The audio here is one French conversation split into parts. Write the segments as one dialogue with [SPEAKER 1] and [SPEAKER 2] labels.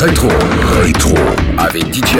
[SPEAKER 1] Rétro, rétro, avec DJ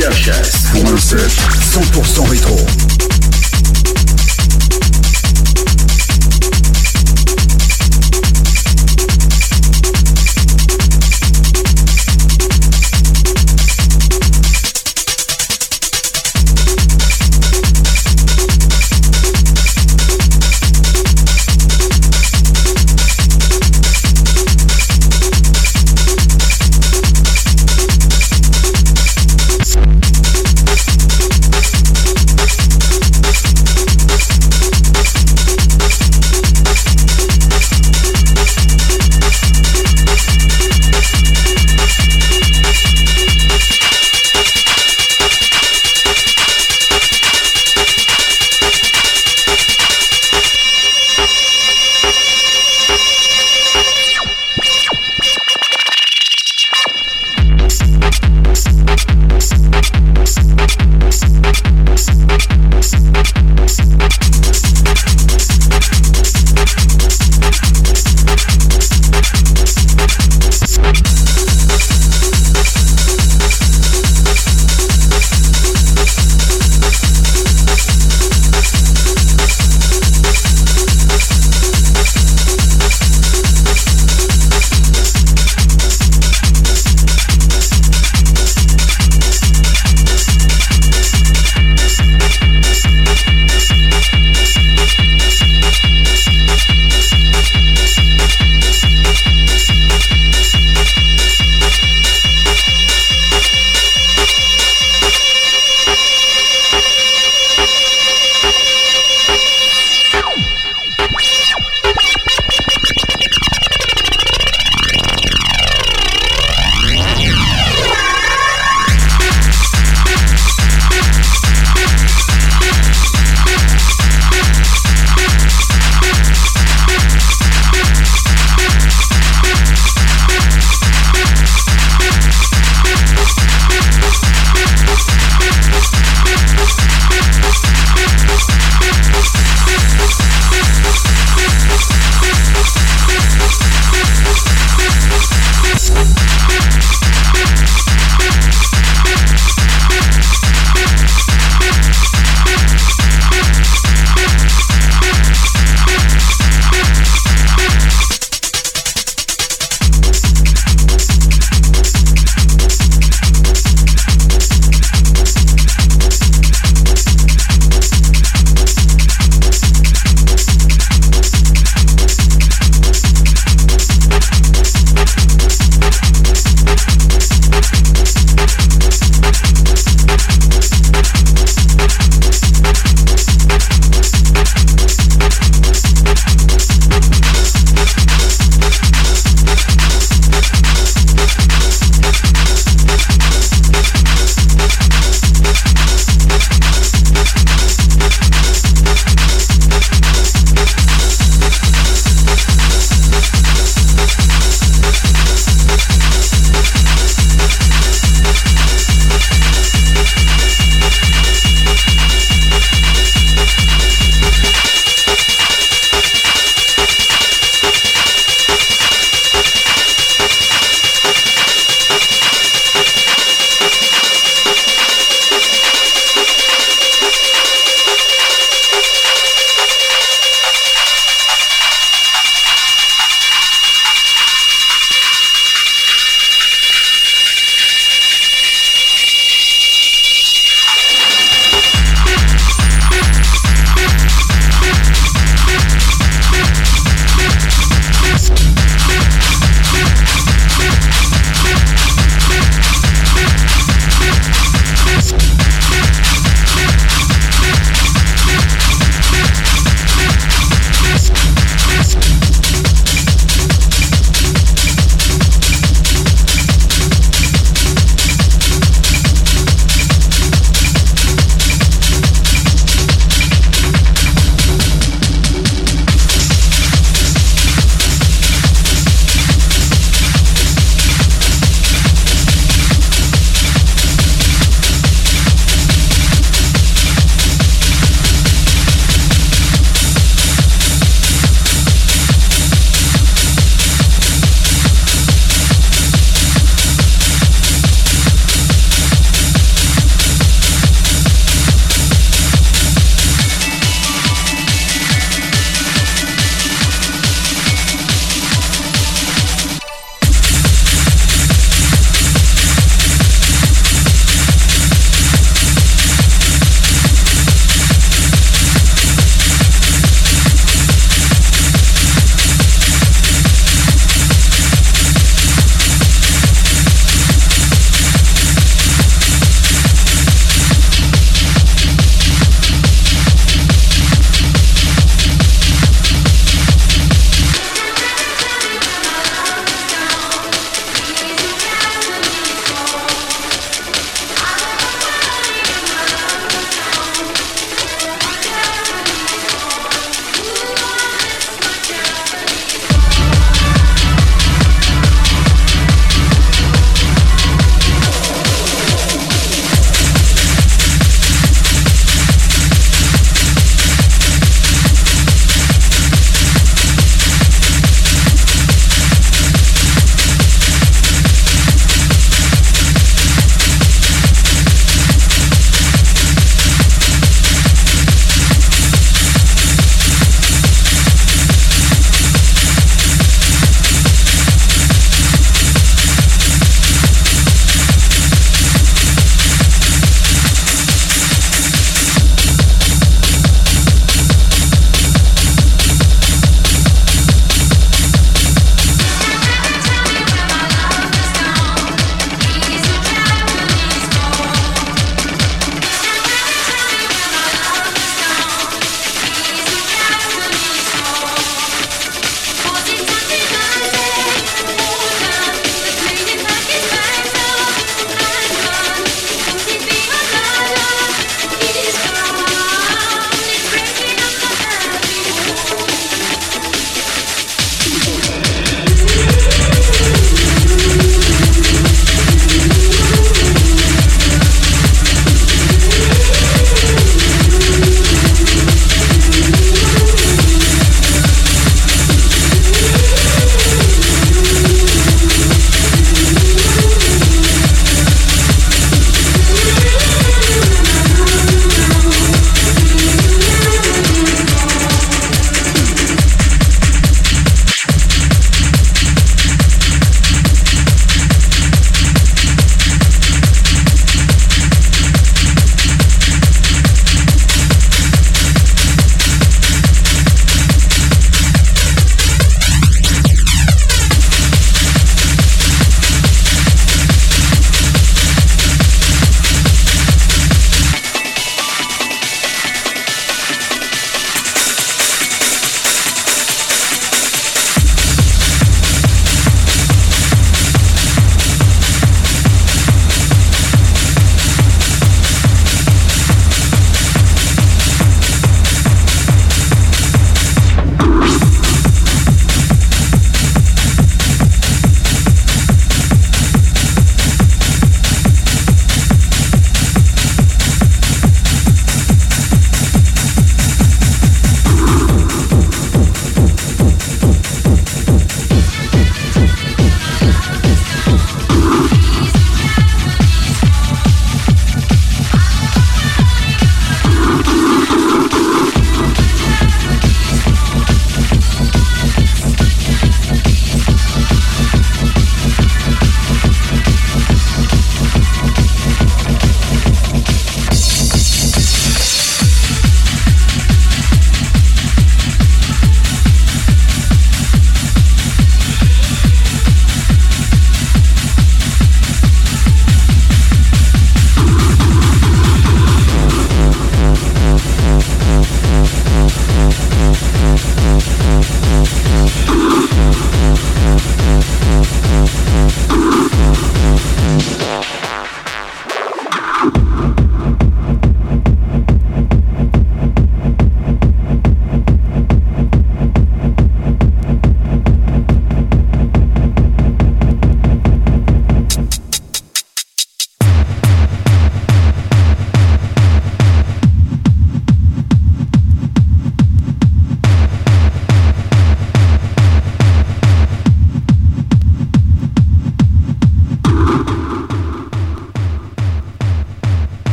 [SPEAKER 1] HS. Pour un set 100% rétro.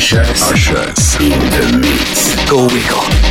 [SPEAKER 1] HS. HS. In the mix.
[SPEAKER 2] Go Wiggle.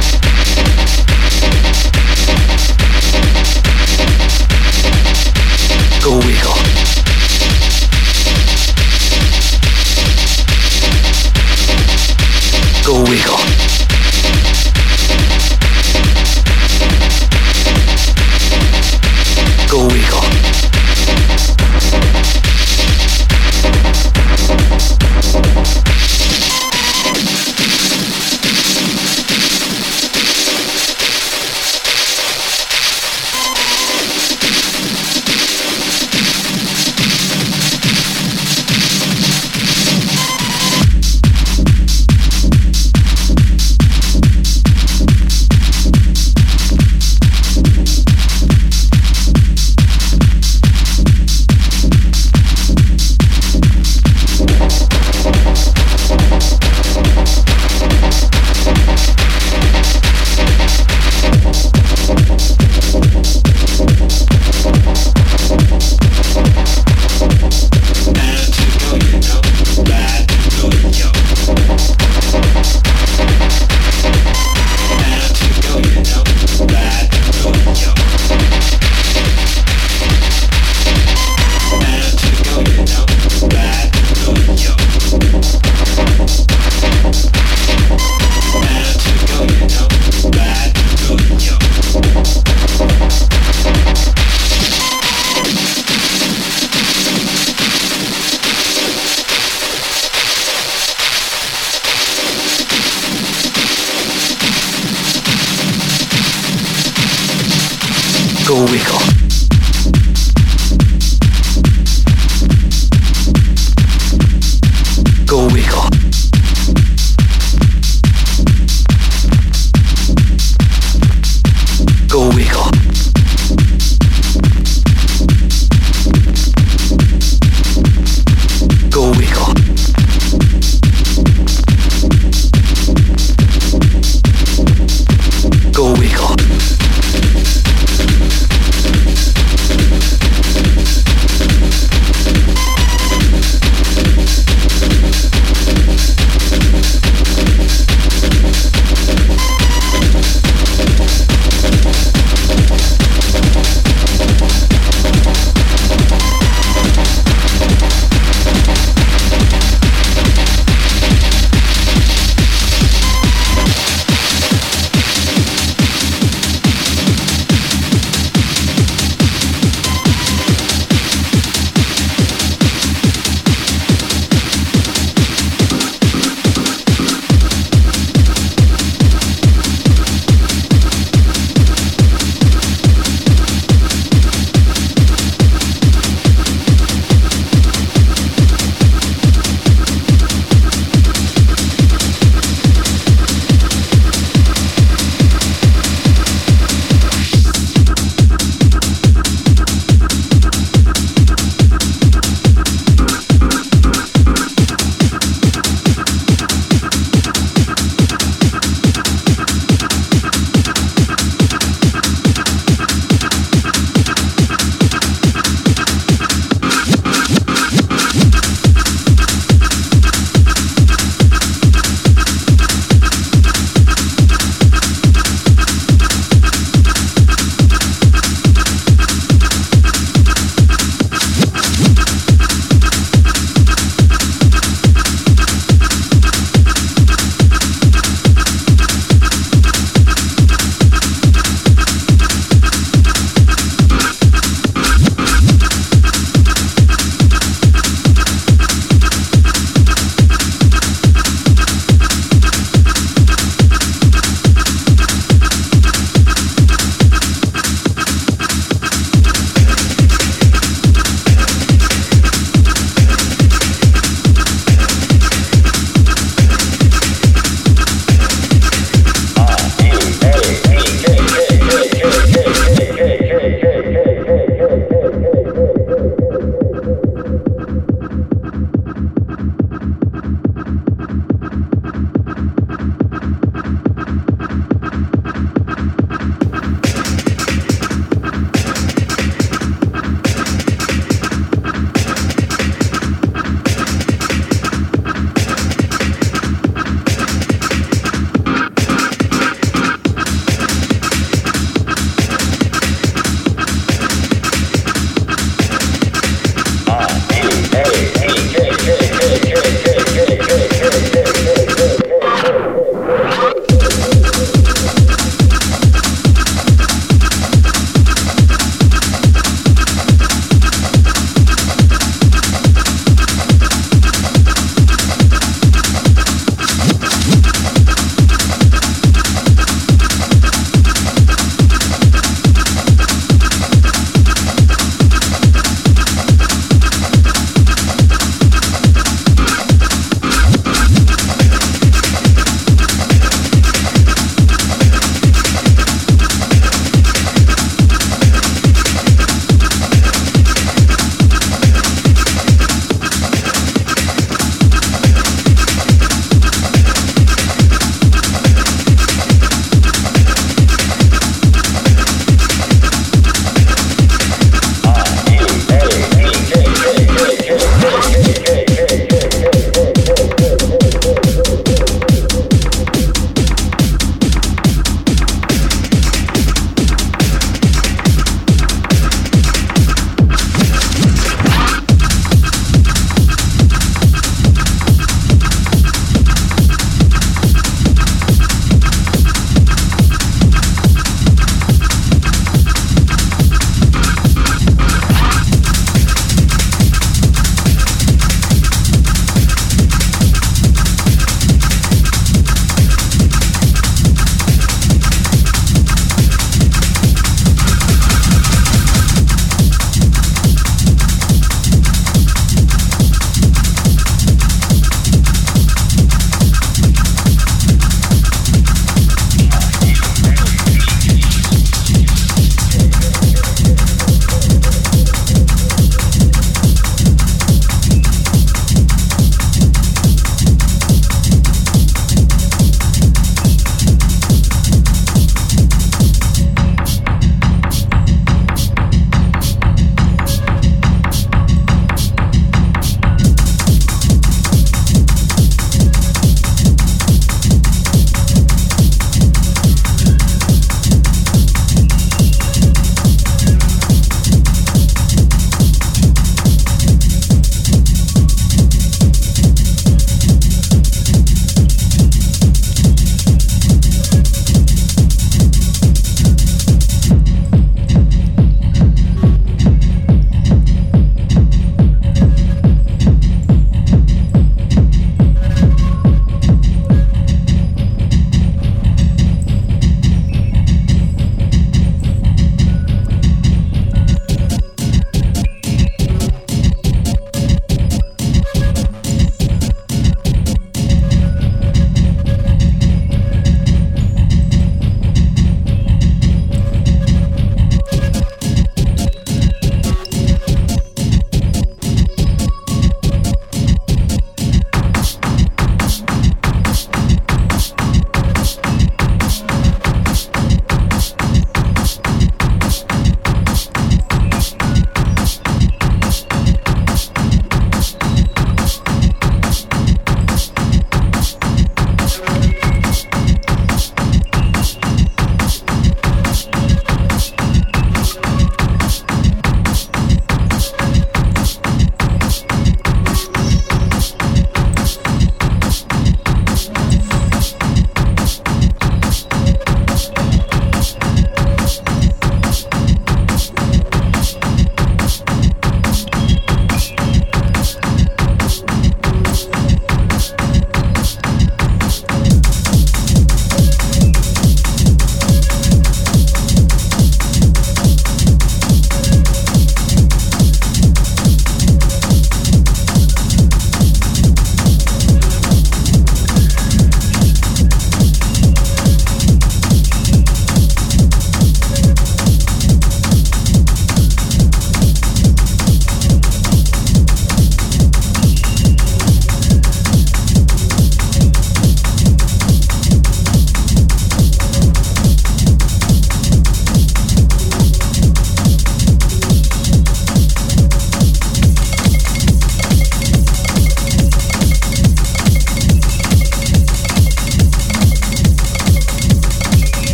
[SPEAKER 2] We go.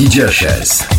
[SPEAKER 1] DJ HS.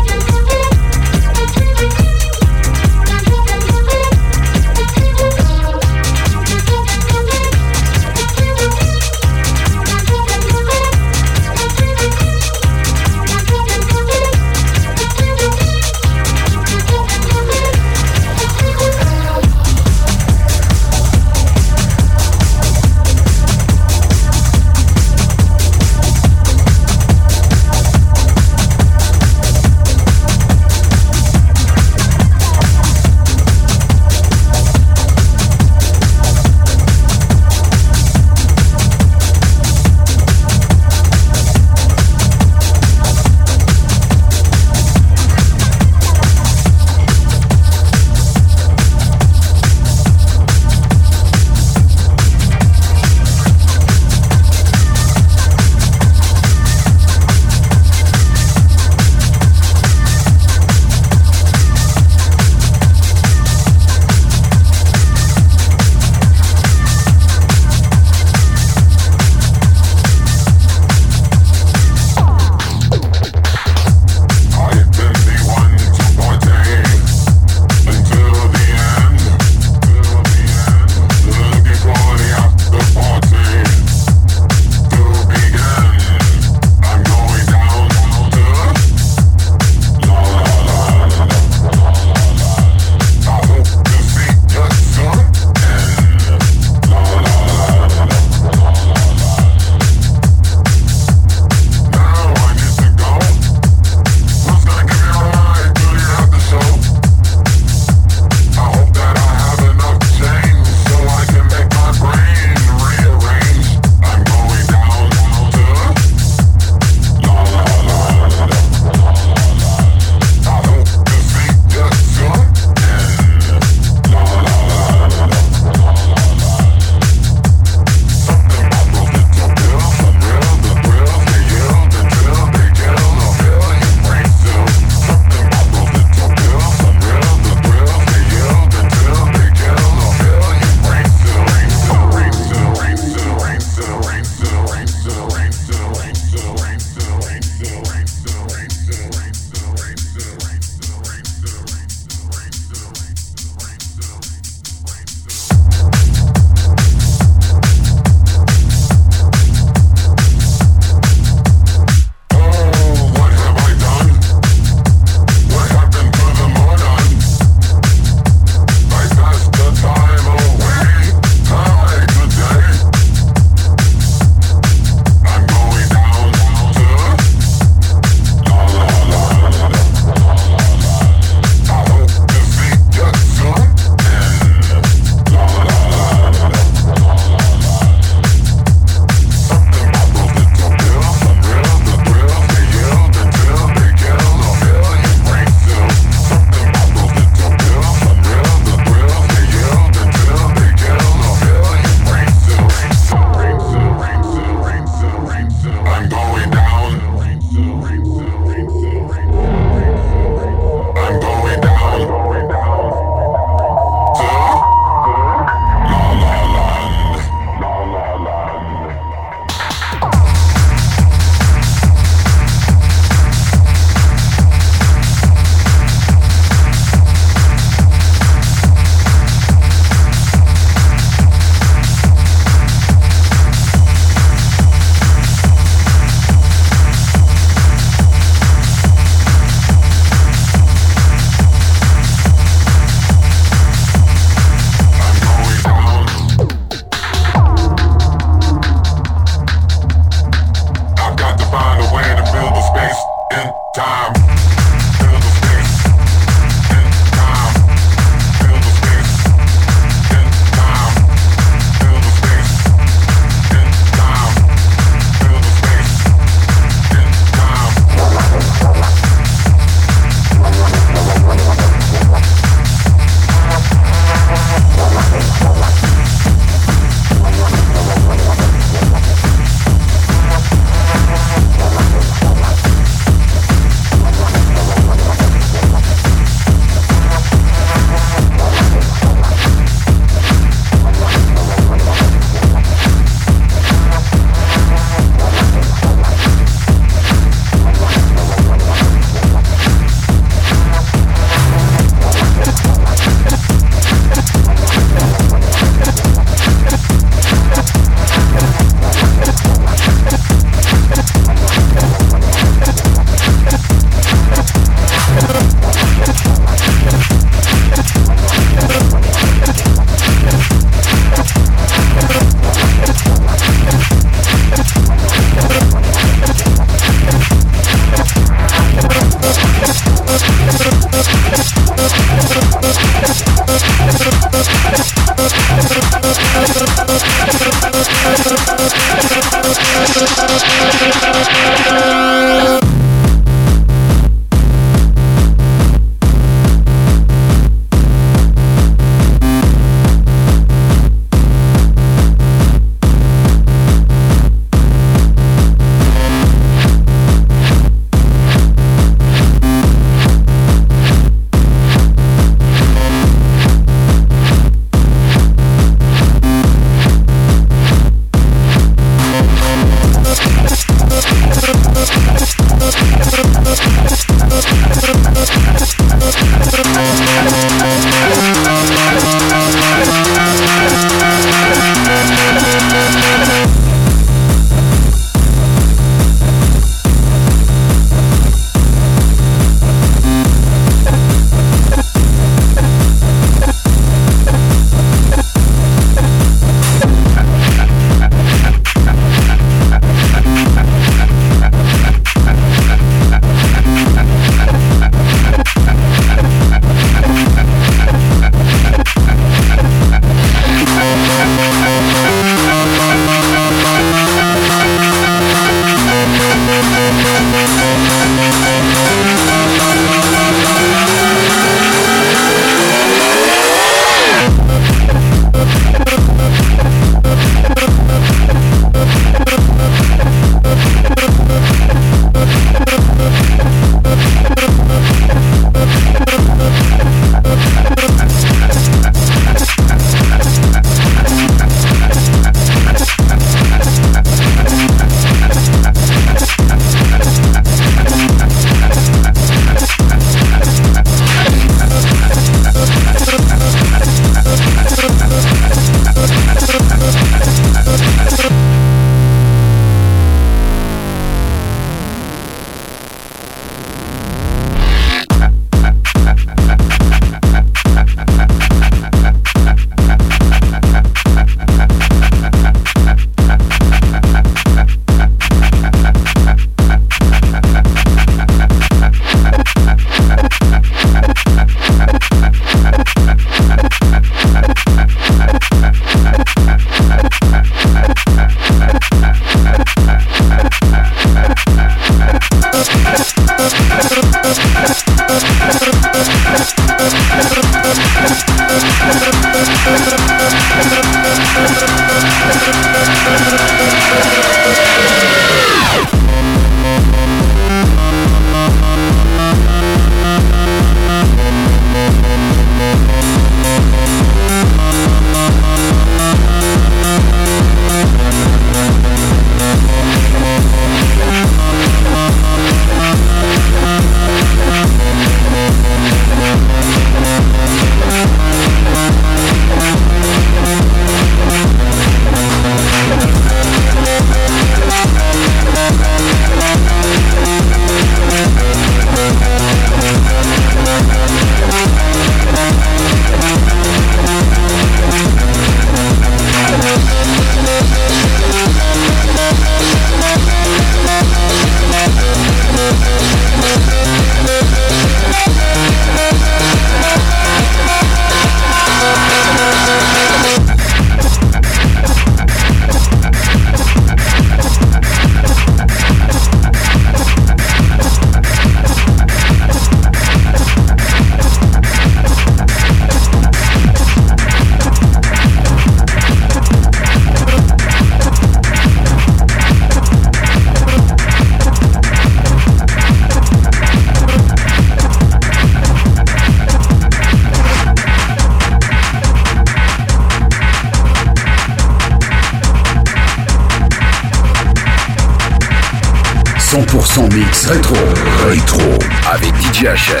[SPEAKER 1] Jesha.